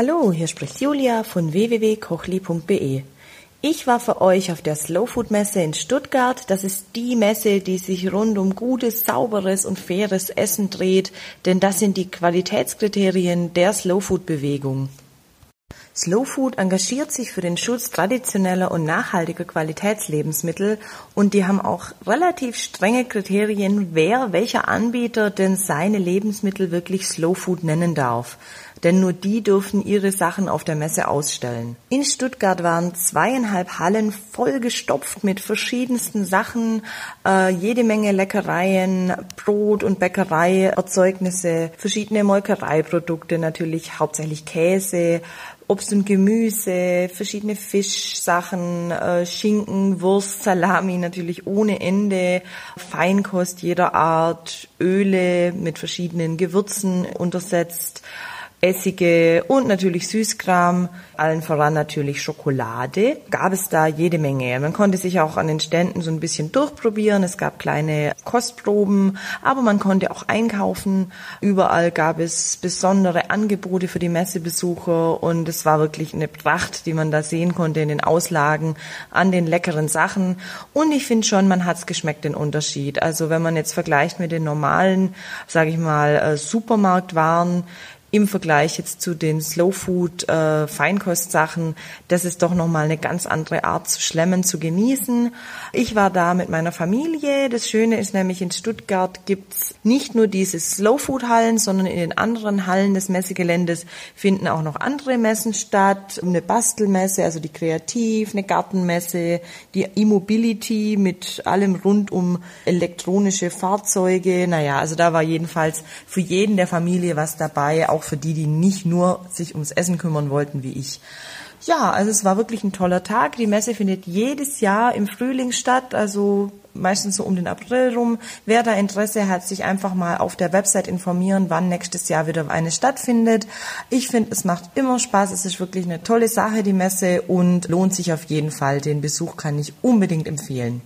Hallo, hier spricht Julia von www.kochli.de. Ich war für euch auf der Slow Food Messe in Stuttgart. Das ist die Messe, die sich rund um gutes, sauberes und faires Essen dreht, denn das sind die Qualitätskriterien der Slow Food Bewegung. Slow Food engagiert sich für den Schutz traditioneller und nachhaltiger Qualitätslebensmittel und die haben auch relativ strenge Kriterien, wer welcher Anbieter denn seine Lebensmittel wirklich Slow Food nennen darf. Denn nur die dürfen ihre Sachen auf der Messe ausstellen. In Stuttgart waren zweieinhalb Hallen vollgestopft mit verschiedensten Sachen, äh, jede Menge Leckereien, Brot- und Bäckereierzeugnisse, verschiedene Molkereiprodukte, natürlich hauptsächlich Käse, Obst und Gemüse, verschiedene Fischsachen, äh, Schinken, Wurst, Salami natürlich ohne Ende, Feinkost jeder Art, Öle mit verschiedenen Gewürzen untersetzt, Essige und natürlich Süßkram, allen voran natürlich Schokolade. Gab es da jede Menge. Man konnte sich auch an den Ständen so ein bisschen durchprobieren. Es gab kleine Kostproben, aber man konnte auch einkaufen. Überall gab es besondere Angebote für die Messebesucher und es war wirklich eine Pracht, die man da sehen konnte in den Auslagen an den leckeren Sachen. Und ich finde schon, man hat's geschmeckt den Unterschied. Also wenn man jetzt vergleicht mit den normalen, sage ich mal, äh, Supermarktwaren, im Vergleich jetzt zu den Slow Food äh, Feinkostsachen, das ist doch noch mal eine ganz andere Art zu schlemmen, zu genießen. Ich war da mit meiner Familie. Das Schöne ist nämlich in Stuttgart gibt's nicht nur diese Slow Food Hallen, sondern in den anderen Hallen des Messegeländes finden auch noch andere Messen statt. Eine Bastelmesse, also die Kreativ, eine Gartenmesse, die E-Mobility mit allem rund um elektronische Fahrzeuge. Naja, also da war jedenfalls für jeden der Familie was dabei auch für die, die nicht nur sich ums Essen kümmern wollten wie ich. Ja, also es war wirklich ein toller Tag. Die Messe findet jedes Jahr im Frühling statt, also meistens so um den April rum. Wer da Interesse hat, sich einfach mal auf der Website informieren, wann nächstes Jahr wieder eine stattfindet. Ich finde, es macht immer Spaß. Es ist wirklich eine tolle Sache, die Messe, und lohnt sich auf jeden Fall. Den Besuch kann ich unbedingt empfehlen.